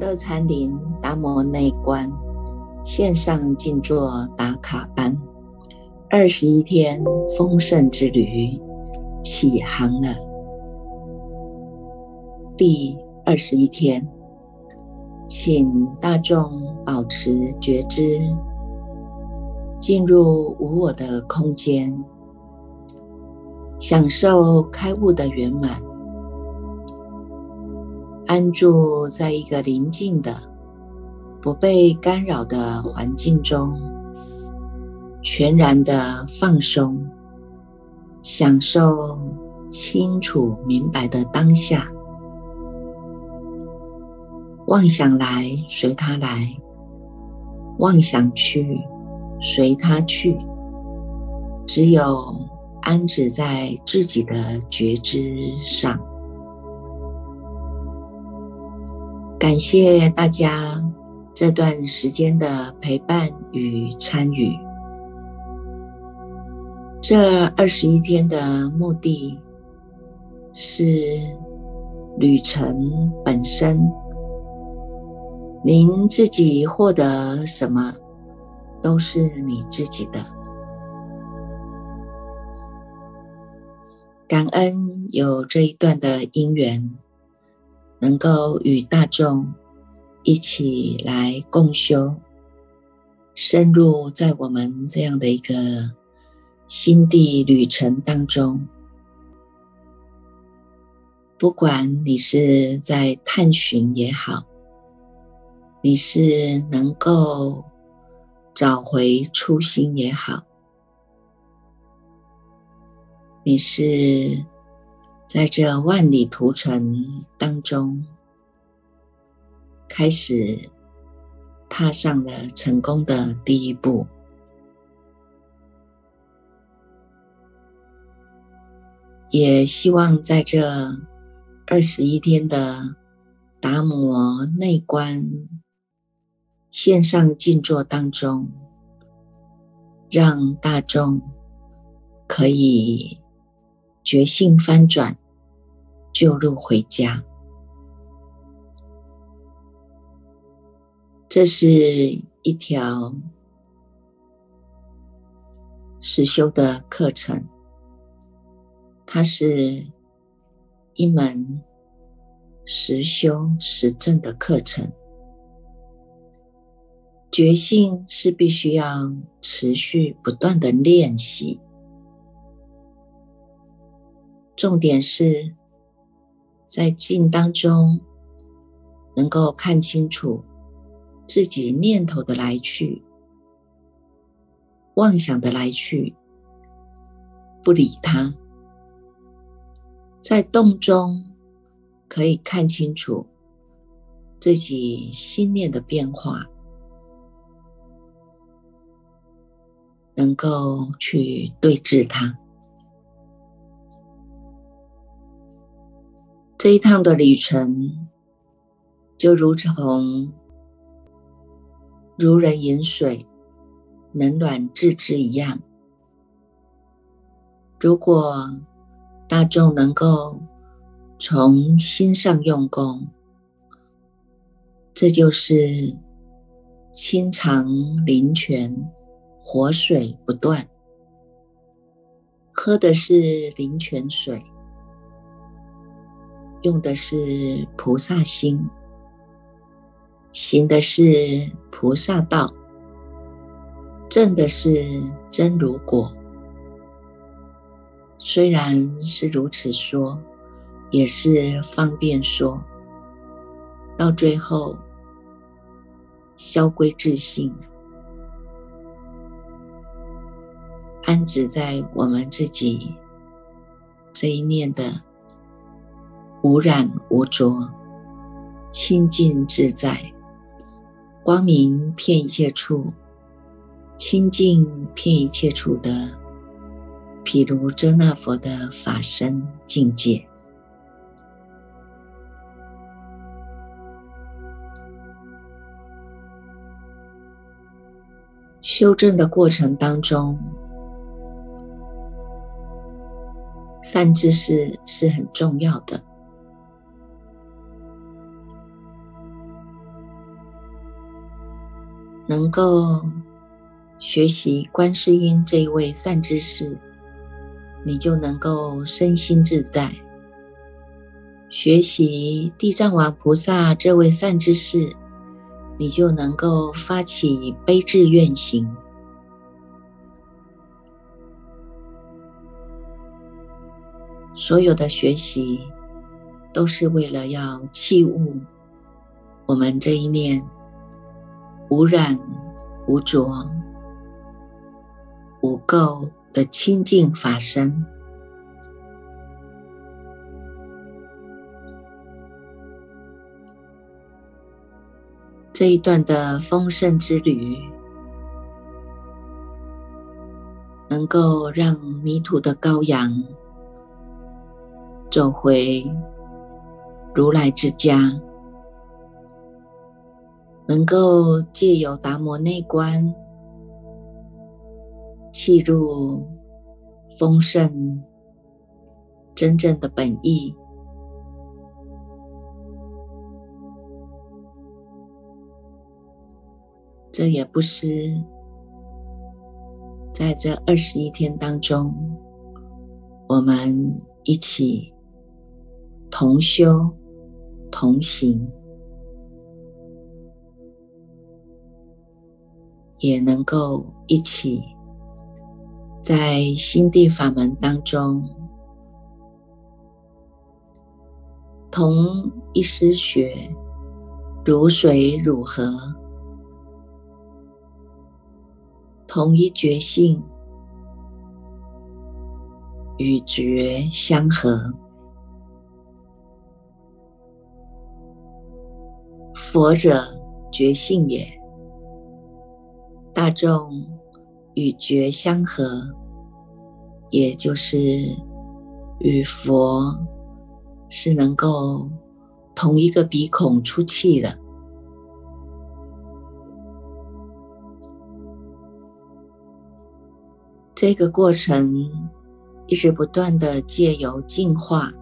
乐禅林达摩内观线上静坐打卡班，二十一天丰盛之旅起航了。第二十一天，请大众保持觉知，进入无我的空间，享受开悟的圆满。安住在一个宁静的、不被干扰的环境中，全然的放松，享受清楚明白的当下。妄想来随它来，妄想去随它去，只有安止在自己的觉知上。感谢大家这段时间的陪伴与参与。这二十一天的目的是旅程本身，您自己获得什么都是你自己的。感恩有这一段的因缘。能够与大众一起来共修，深入在我们这样的一个心地旅程当中，不管你是在探寻也好，你是能够找回初心也好，你是。在这万里途程当中，开始踏上了成功的第一步，也希望在这二十一天的达摩内观线上静坐当中，让大众可以。觉性翻转，就路回家。这是一条实修的课程，它是一门实修实证的课程。觉性是必须要持续不断的练习。重点是在静当中，能够看清楚自己念头的来去、妄想的来去，不理它；在动中可以看清楚自己心念的变化，能够去对治它。这一趟的旅程，就如同如人饮水，冷暖自知一样。如果大众能够从心上用功，这就是清肠灵泉，活水不断，喝的是灵泉水。用的是菩萨心，行的是菩萨道，证的是真如果。虽然是如此说，也是方便说，到最后消归自性，安止在我们自己这一念的。无染无浊，清净自在，光明遍一切处，清净遍一切处的，譬如遮那佛的法身境界。修正的过程当中，善知识是很重要的。能够学习观世音这一位善知识，你就能够身心自在；学习地藏王菩萨这位善知识，你就能够发起悲智愿行。所有的学习，都是为了要器物我们这一念。无染、无浊、无垢的清净法身，这一段的丰盛之旅，能够让迷途的羔羊走回如来之家。能够借由达摩内观，契入丰盛真正的本意，这也不失在这二十一天当中，我们一起同修同行。也能够一起在心地法门当中，同一师学，如水如河，同一觉性与觉相合，佛者觉性也。大众与觉相合，也就是与佛是能够同一个鼻孔出气的。这个过程一直不断的借由净化、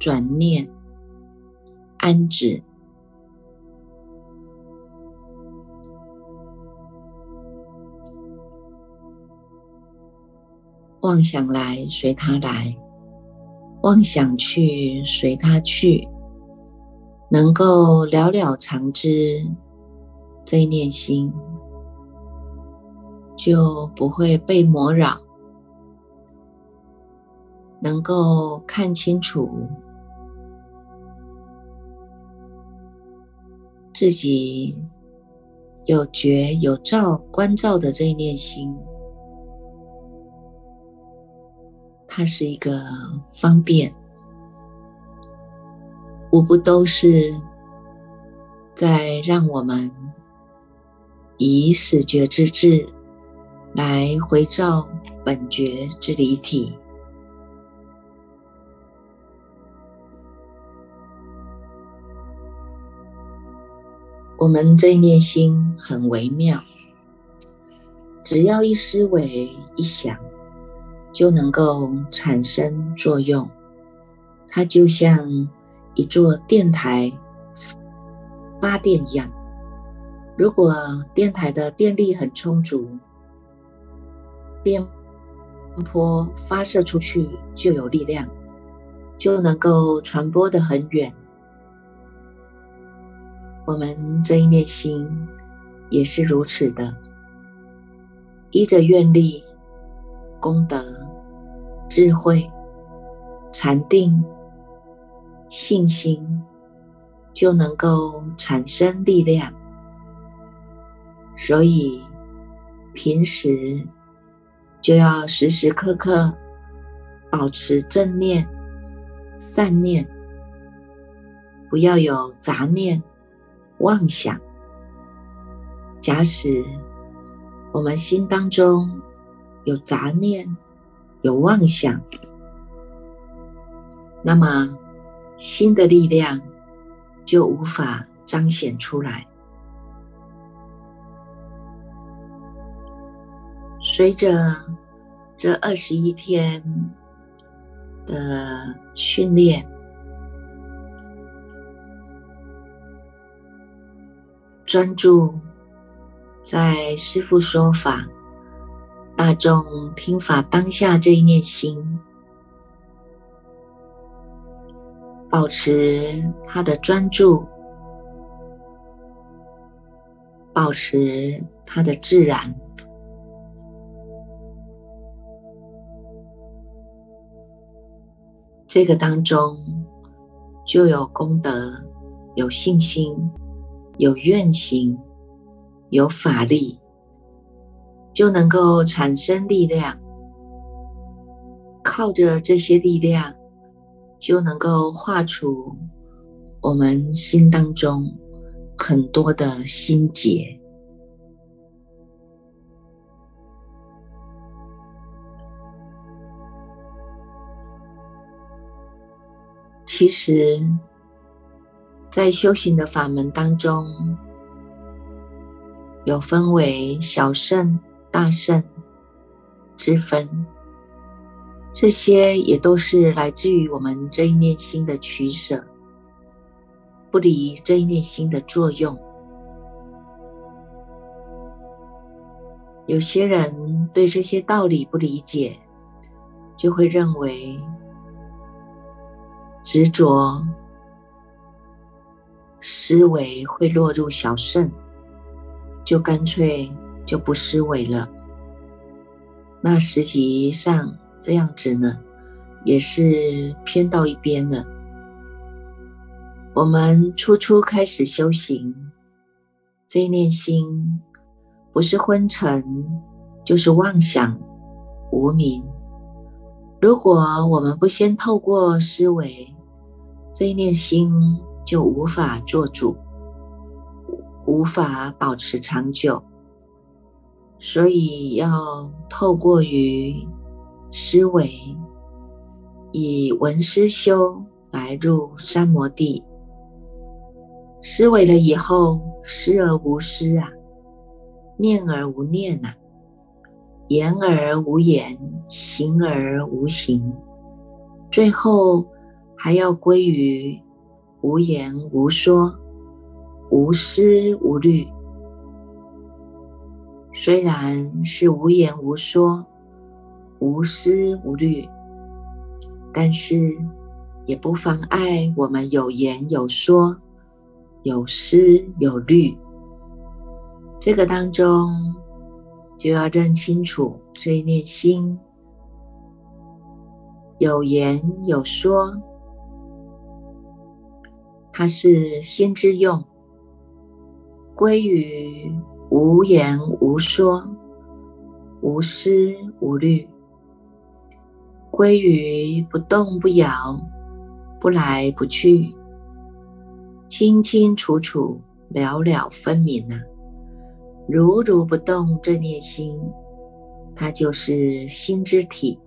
转念、安止。妄想来随他来，妄想去随他去，能够了了常知这一念心，就不会被魔扰，能够看清楚自己有觉有照关照的这一念心。它是一个方便，无不都是在让我们以始觉之智来回照本觉之离体。我们这一念心很微妙，只要一思维一想。就能够产生作用，它就像一座电台发电一样。如果电台的电力很充足，电波发射出去就有力量，就能够传播的很远。我们这一念心也是如此的，依着愿力。功德、智慧、禅定、信心，就能够产生力量。所以，平时就要时时刻刻保持正念、善念，不要有杂念、妄想。假使我们心当中，有杂念，有妄想，那么心的力量就无法彰显出来。随着这二十一天的训练，专注在师父说法、大众听法当下这一念心，保持他的专注，保持他的自然。这个当中就有功德，有信心，有愿行，有法力，就能够产生力量。靠着这些力量，就能够化除我们心当中很多的心结。其实，在修行的法门当中，有分为小圣、大圣之分，这些也都是来自于我们这一念心的取舍，不离这一念心的作用。有些人对这些道理不理解，就会认为。执着思维会落入小圣，就干脆就不思维了。那实际上这样子呢，也是偏到一边了。我们初初开始修行，这一念心不是昏沉，就是妄想无明。如果我们不先透过思维，这一念心就无法做主，无法保持长久，所以要透过于思维，以闻思修来入三摩地。思维了以后，思而无思啊，念而无念呐，言而无言，行而无行，最后。还要归于无言无说、无思无虑。虽然是无言无说、无思无虑，但是也不妨碍我们有言有说、有思有虑。这个当中就要认清楚这一念心有言有说。它是心之用，归于无言无说、无思无虑，归于不动不摇、不来不去、清清楚楚、了了分明啊！如如不动这念心，它就是心之体，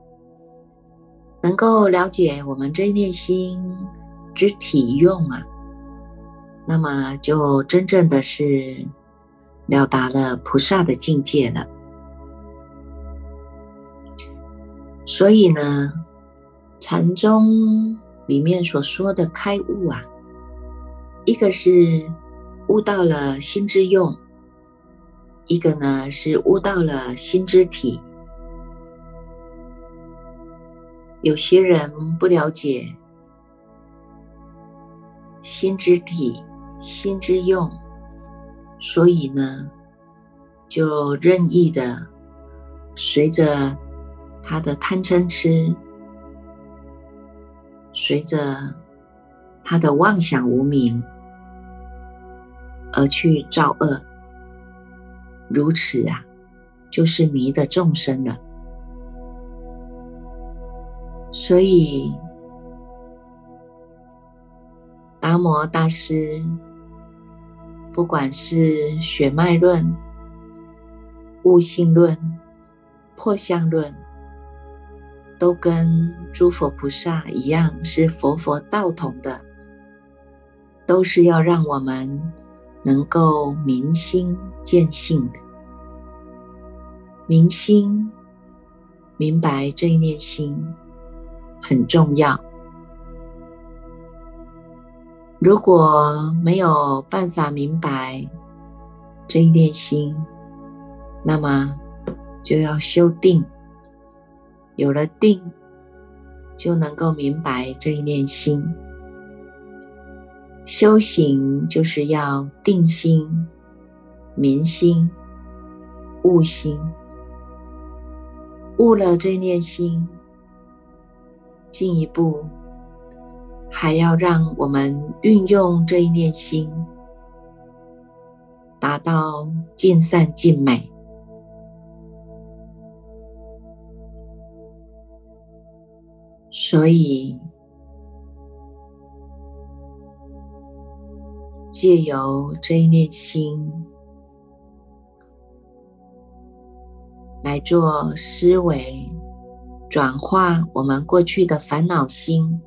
能够了解我们这念心之体用啊。那么就真正的是了达了菩萨的境界了。所以呢，禅宗里面所说的开悟啊，一个是悟到了心之用，一个呢是悟到了心之体。有些人不了解心之体。心之用，所以呢，就任意的随着他的贪嗔痴，随着他的妄想无明而去造恶，如此啊，就是迷的众生了。所以达摩大师。不管是血脉论、悟性论、破相论，都跟诸佛菩萨一样，是佛佛道同的，都是要让我们能够明心见性的。明心，明白这一念心很重要。如果没有办法明白这一念心，那么就要修定，有了定，就能够明白这一念心。修行就是要定心、明心、悟心，悟了这一念心，进一步还要让我们运用这一念心，达到尽善尽美。所以。借由这一念心来做思维转化，我们过去的烦恼心，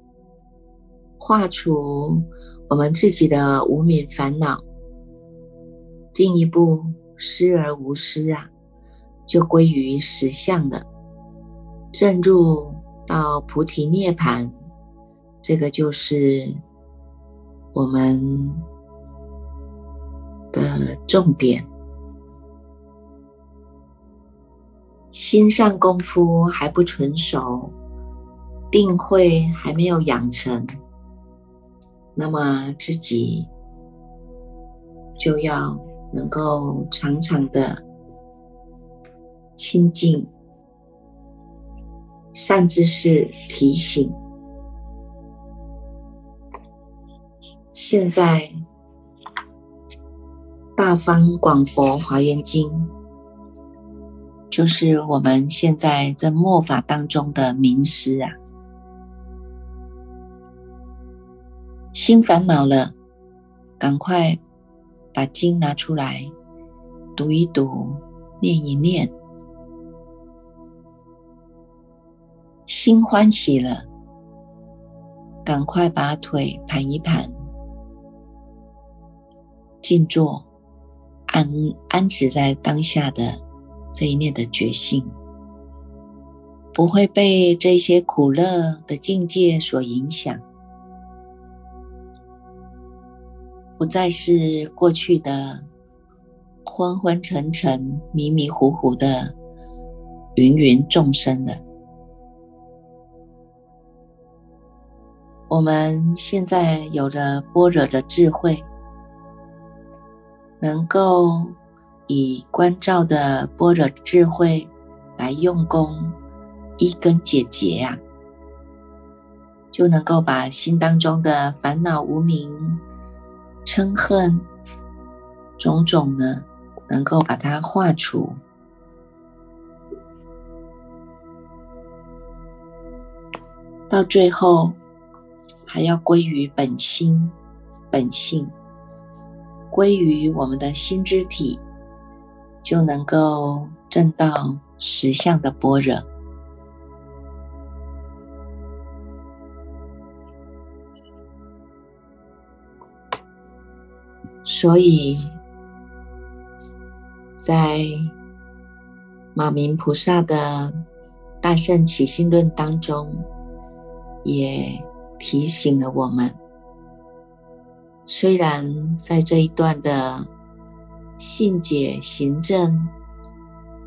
化除我们自己的无名烦恼，进一步失而无失啊，就归于实相了，正入到菩提涅盘，这个就是我们。的重点，心上功夫还不纯熟，定慧还没有养成，那么自己就要能够常常的亲近善知识提醒。现在。大方广佛华严经，就是我们现在在末法当中的名师啊。心烦恼了，赶快把经拿出来读一读，念一念。心欢喜了，赶快把腿盘一盘，静坐。安安止在当下的这一念的觉性，不会被这些苦乐的境界所影响，不再是过去的昏昏沉沉、迷迷糊糊的芸芸众生了。我们现在有了般若的智慧。能够以关照的般若智慧来用功，一根解结啊，就能够把心当中的烦恼、无明、嗔恨种种呢，能够把它化除，到最后还要归于本心、本性。归于我们的心之体，就能够证到实相的般若。所以，在马明菩萨的《大圣起心论》当中，也提醒了我们。虽然在这一段的信解行证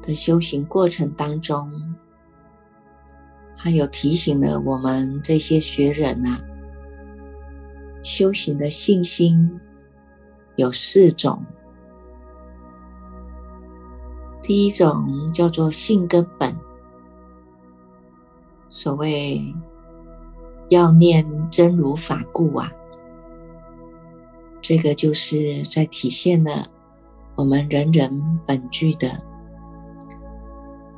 的修行过程当中，他有提醒了我们这些学人啊，修行的信心有四种。第一种叫做性根本，所谓要念真如法故啊。这个就是在体现了我们人人本具的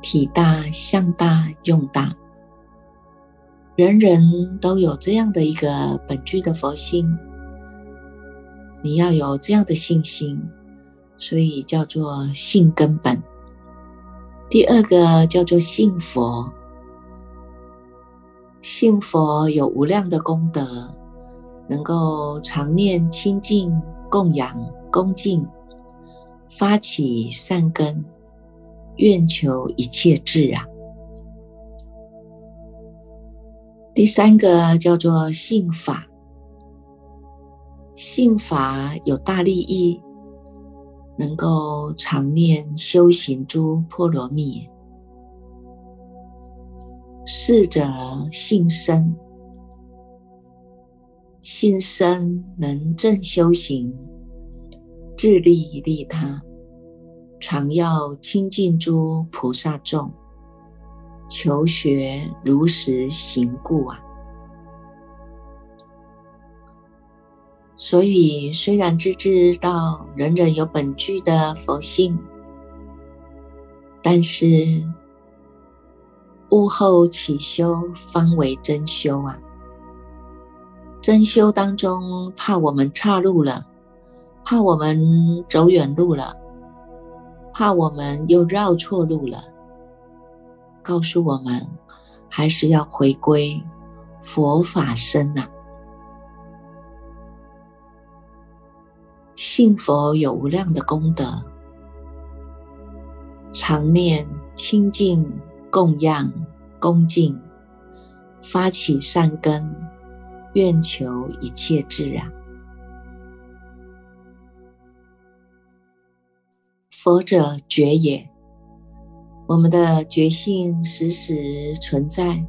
体大、相大、用大，人人都有这样的一个本具的佛性，你要有这样的信心，所以叫做信根本。第二个叫做信佛，信佛有无量的功德。能够常念清净供养恭敬，发起善根，愿求一切智啊。第三个叫做信法，信法有大利益，能够常念修行诸波罗蜜，逝者信生，信生能正修行，自利利他，常要亲近诸菩萨众，求学如实行故啊。所以，虽然只知道人人有本具的佛性，但是悟后起修方为真修啊！真修当中，怕我们岔路了，怕我们走远路了，怕我们又绕错路了，告诉我们还是要回归佛法身呐。信佛有无量的功德，常念清净供养恭敬，发起善根，愿求一切自然。佛者觉也，我们的觉性时时存在。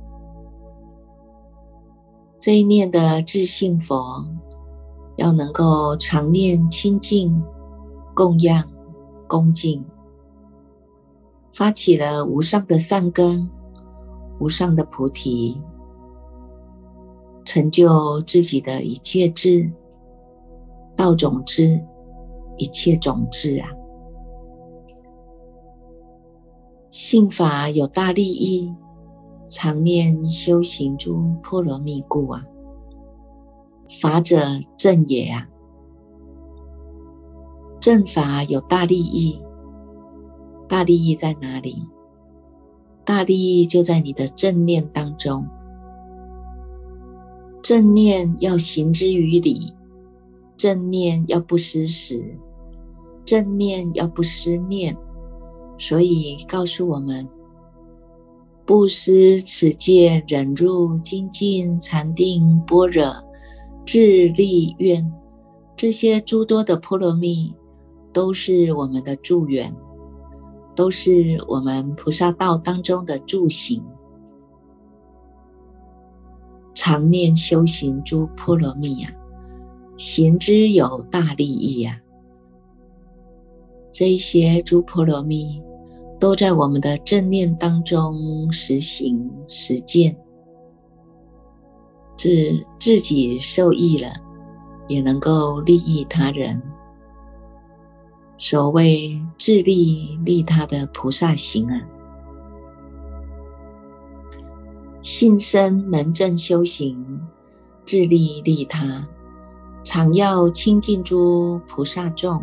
这一念的自信佛。要能够常念清净、供养、恭敬，发起了无上的善根、无上的菩提，成就自己的一切智、道种子、一切种子啊！信法有大利益，常念修行诸波罗蜜故啊！法者正也啊，正法有大利益，大利益在哪里？大利益就在你的正念当中。正念要行之于理，正念要不失时，正念要不失念。所以告诉我们：不失此戒，忍辱精进禅定般若。智力愿，这些诸多的波罗蜜，都是我们的助缘，都是我们菩萨道当中的助行。常念修行诸波罗蜜呀，行之有大利益呀。这些诸波罗蜜，都在我们的正念当中实行实践。自自己受益了，也能够利益他人。所谓自利利他的菩萨行啊，信身能正修行，自利利他，常要亲近诸菩萨众，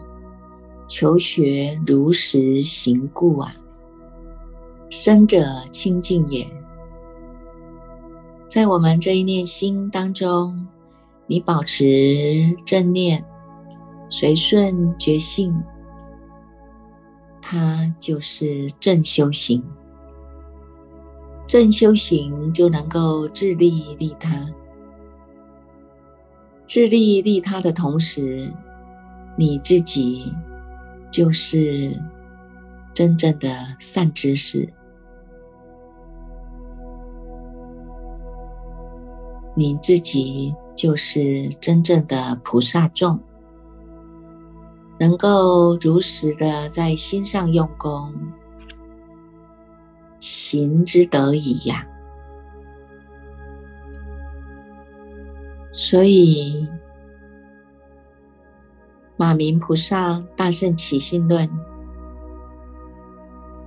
求学如实行故啊，生者清净也。在我们这一念心当中，你保持正念，随顺觉性，它就是正修行。正修行就能够自利利他，自利利他的同时，你自己就是真正的善知识。你自己就是真正的菩萨众，能够如实的在心上用功，行之得已呀。所以，马明菩萨大圣起信论，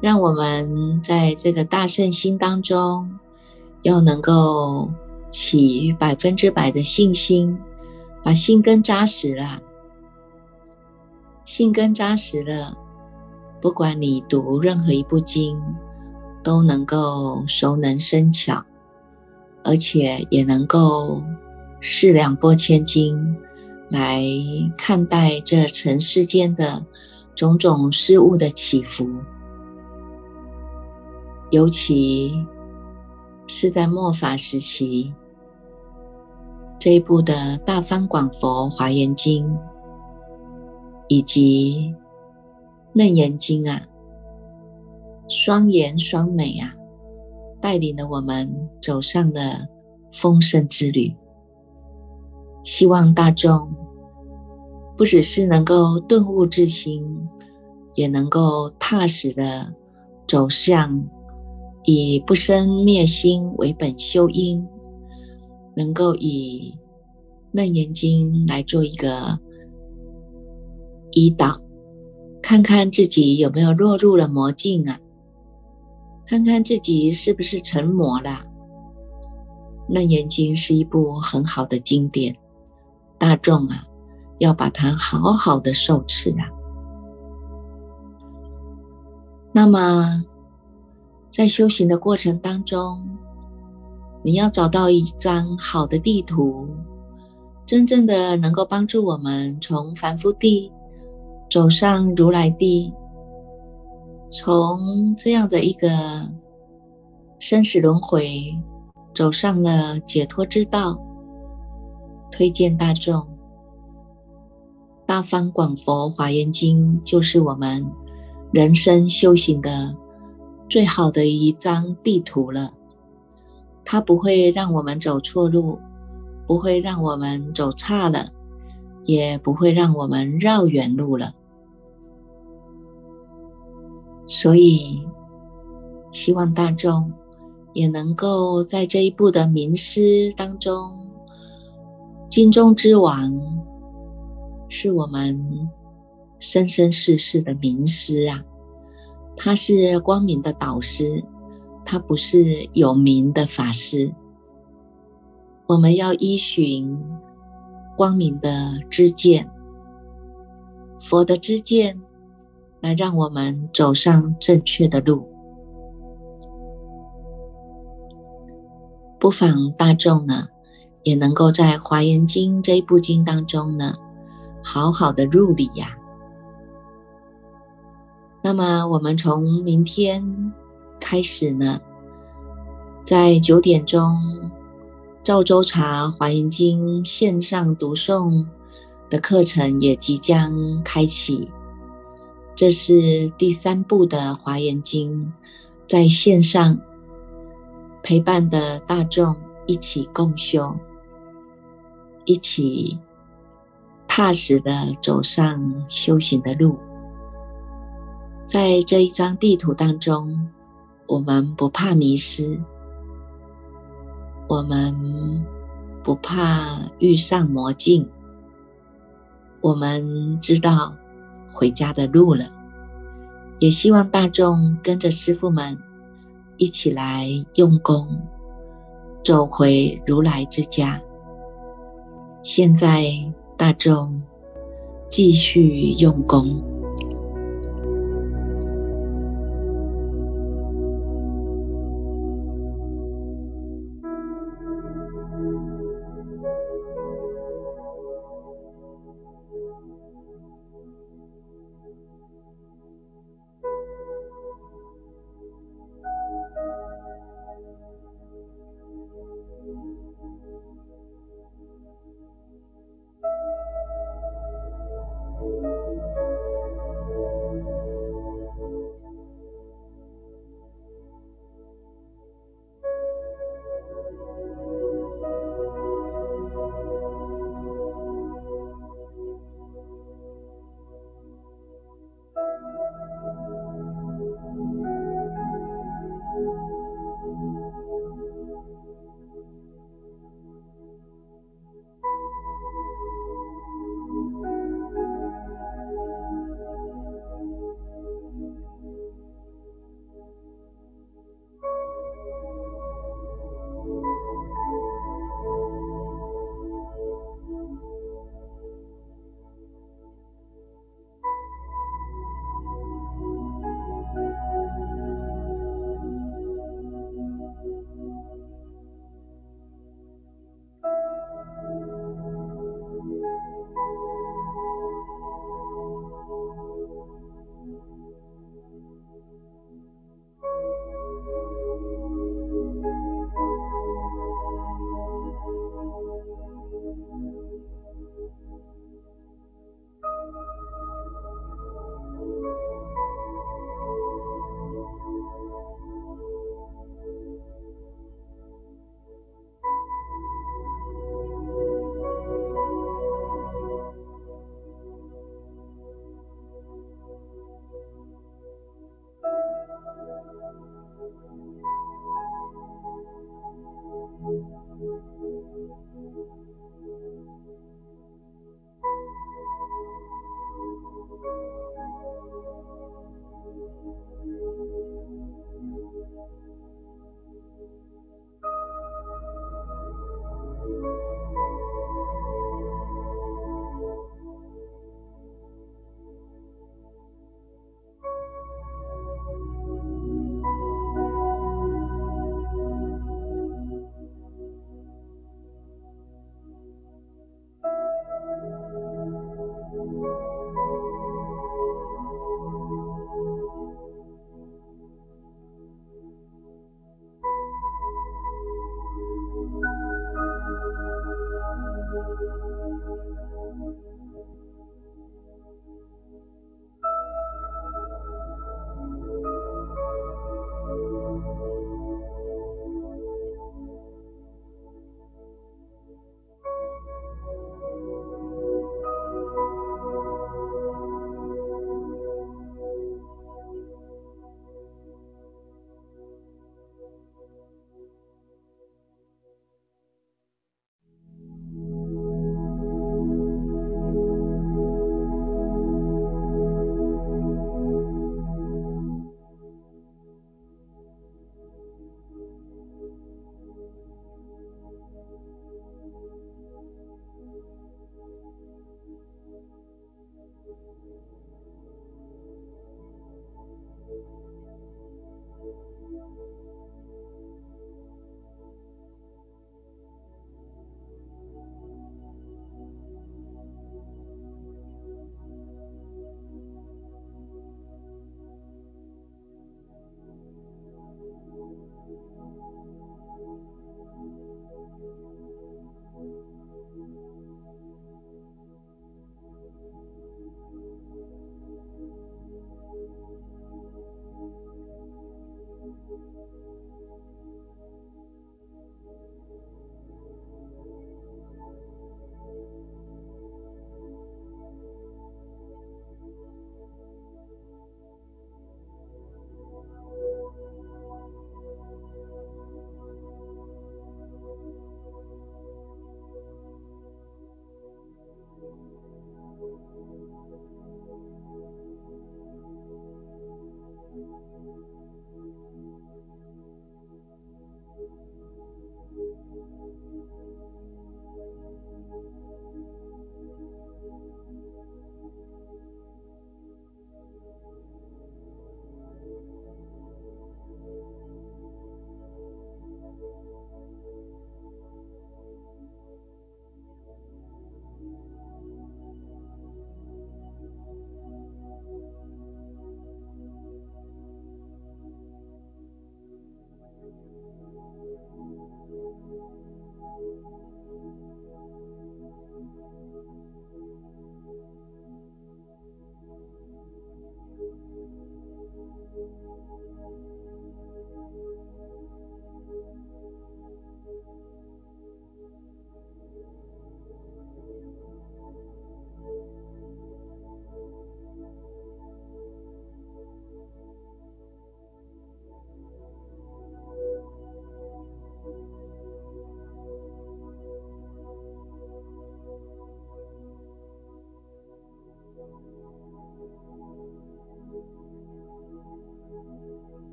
让我们在这个大圣心当中，要能够。起百分之百的信心，把心根扎实了，心根扎实了，不管你读任何一部经，都能够熟能生巧，而且也能够视两拨千斤来看待这尘世间的种种事物的起伏，尤其是在末法时期。这一部的大方广佛华严经，以及楞严经啊，双言双美啊，带领了我们走上了丰盛之旅。希望大众不只是能够顿悟之心，也能够踏实的走向以不生灭心为本修因，能够以楞严经来做一个引导。看看自己有没有落入了魔境啊？看看自己是不是成魔了？《楞严经》是一部很好的经典，大众啊，要把它好好的受持啊。那么，在修行的过程当中，你要找到一张好的地图，真正的能够帮助我们从凡夫地。走上如来地，从这样的一个生死轮回，走上了解脱之道。推荐大众，《大方广佛华严经》就是我们人生修行的最好的一张地图了。它不会让我们走错路，不会让我们走差了，也不会让我们绕远路了。所以，希望大众也能够在这一部的名师当中，金钟之王是我们生生世世的名师啊！他是光明的导师，他不是有名的法师。我们要依循光明的知见，佛的知见。来让我们走上正确的路，不妨大众呢，也能够在《华严经》这一部经当中呢，好好的入理呀。那么，我们从明天开始呢，在九点钟，赵州茶《华严经》线上读诵的课程也即将开启。这是第三部的《华严经》，在线上陪伴的大众一起共修，一起踏实的走上修行的路。在这一张地图当中，我们不怕迷失，我们不怕遇上魔境，我们知道。回家的路了，也希望大众跟着师傅们一起来用功，走回如来之家。现在大众继续用功。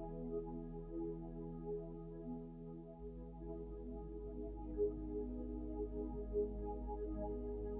Thank you.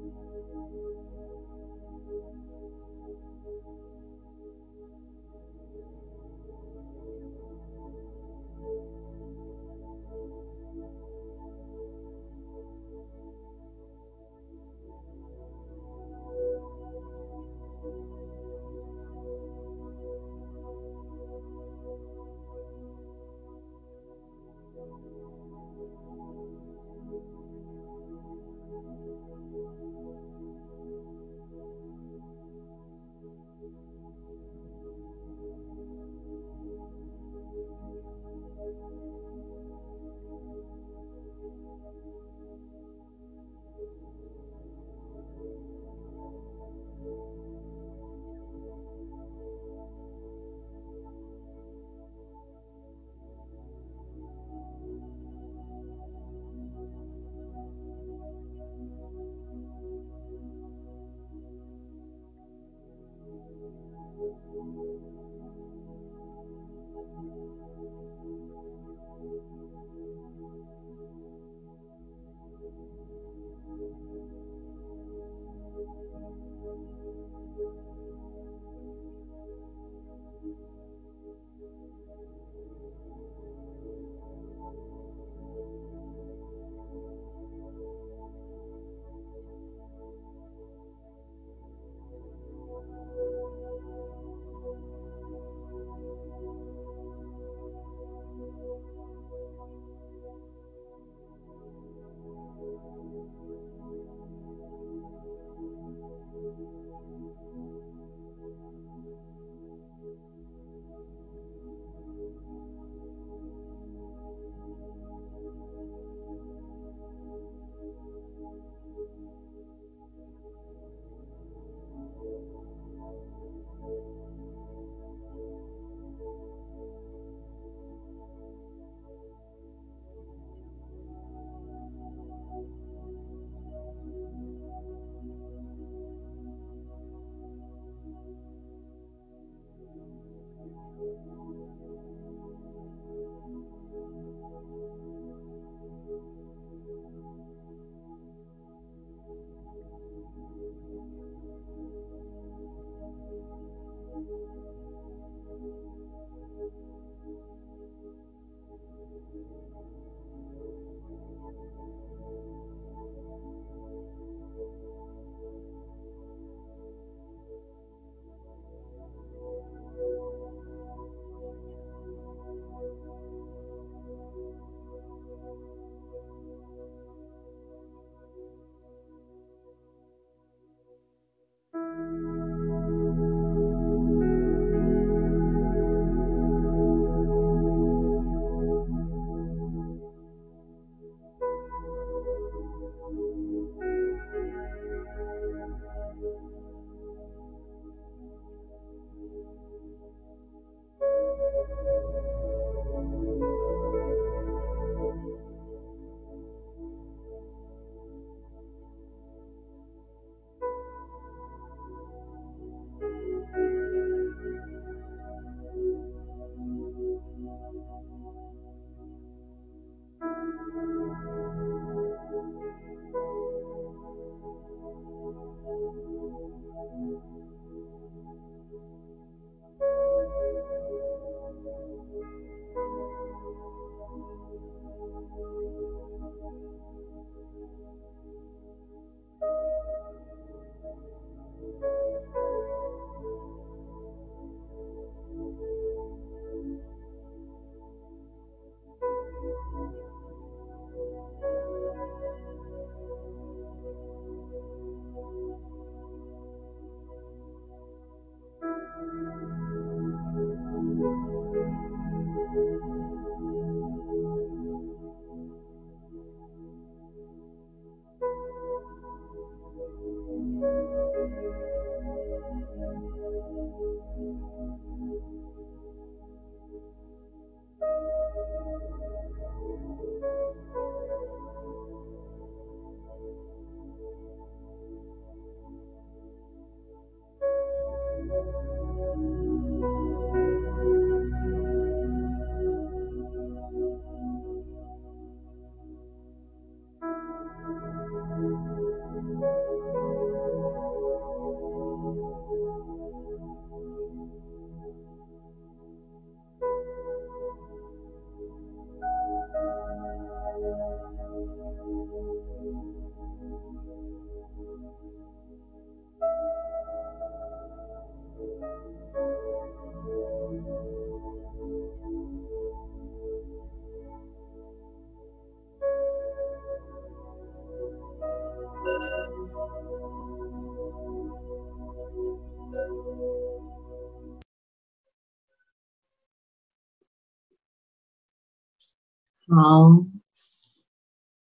好，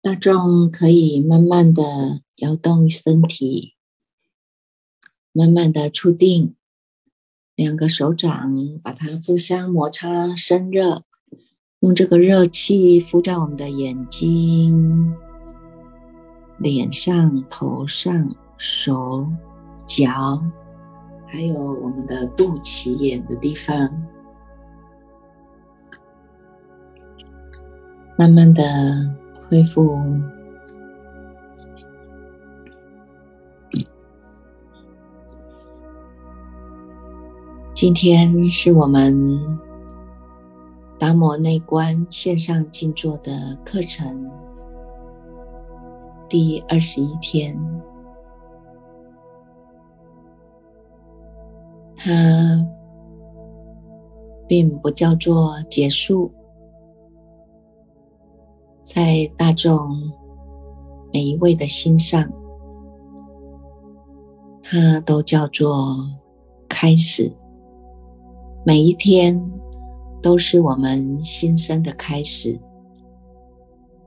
大众可以慢慢的摇动身体，慢慢的触定。两个手掌把它互相摩擦生热，用这个热气敷在我们的眼睛、脸上、头上、手、脚，还有我们的肚脐眼的地方。慢慢的恢复。今天是我们达摩内观线上静坐的课程第二十一天，它并不叫做结束。在大众每一位的心上，它都叫做开始。每一天都是我们新生的开始，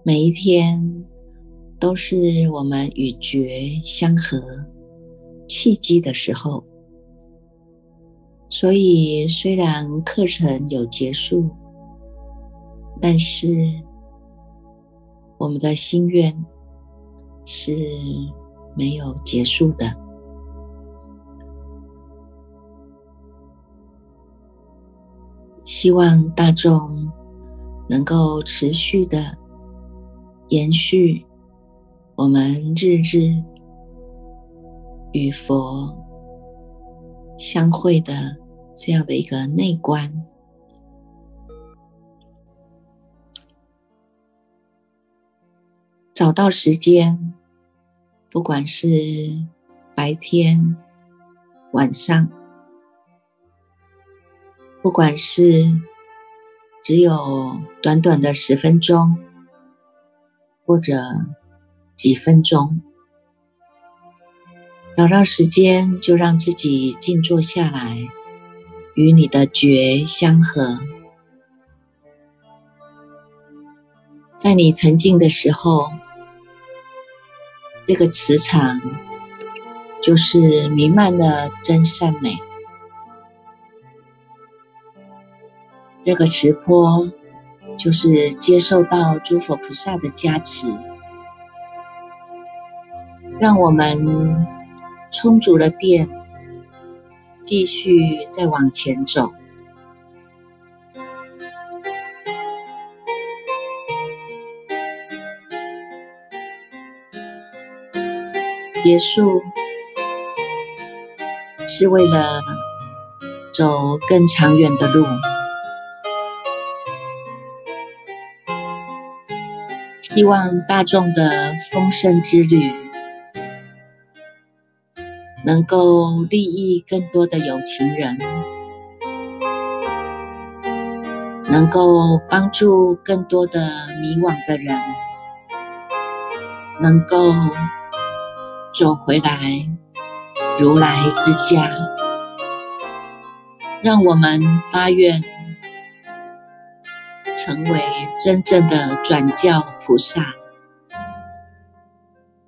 每一天都是我们与觉相合契机的时候。所以，虽然课程有结束，但是。我们的心愿是没有结束的，希望大众能够持续的延续我们日日与佛相会的这样的一个内观。找到时间，不管是白天、晚上，不管是只有短短的十分钟，或者几分钟，找到时间就让自己静坐下来，与你的觉相合。在你沉静的时候。这个磁场就是弥漫的真善美，这个磁波就是接受到诸佛菩萨的加持，让我们充足了电，继续再往前走。结束是为了走更长远的路。希望大众的丰盛之旅能够利益更多的有情人，能够帮助更多的迷惘的人，能够。走回来，如来之家，让我们发愿成为真正的转教菩萨，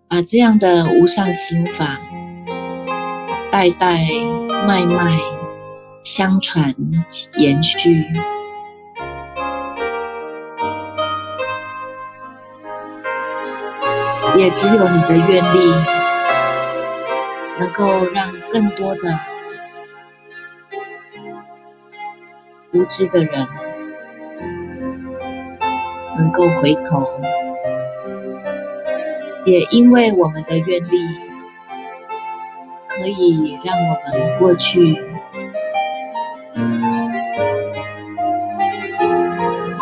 把这样的无上心法代代脉脉相传延续，也只有你的愿力。能够让更多的无知的人能够回头，也因为我们的愿力，可以让我们过去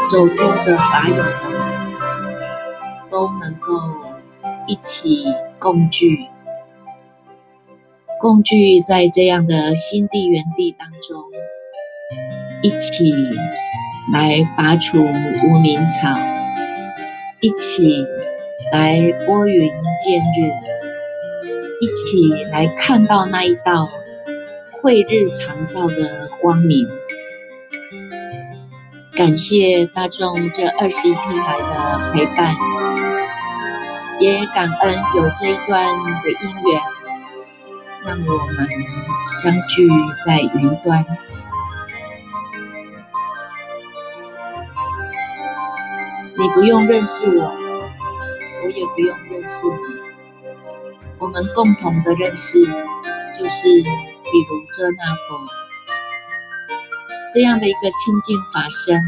走过的法友都能够一起共聚。共聚在这样的新地缘地当中，一起来拔除无名草，一起来拨云见日，一起来看到那一道慧日常照的光明。感谢大众这二十一天来的陪伴，也感恩有这一段的姻缘，让我们相聚在云端。你不用认识我，我也不用认识你，我们共同的认识就是，比如遮那佛。这样的一个清净法身，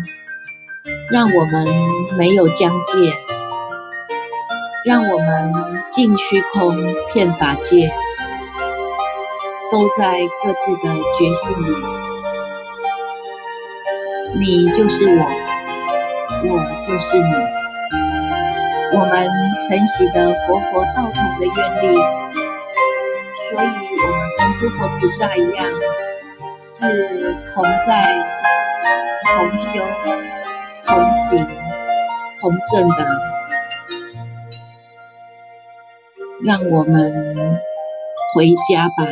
让我们没有疆界，让我们尽虚空遍法界，都在各自的觉性里，你就是我。我就是你，我们承袭的佛佛道同的愿力，所以我们跟诸佛菩萨一样，是同在、同修、同行、同证的。让我们回家吧。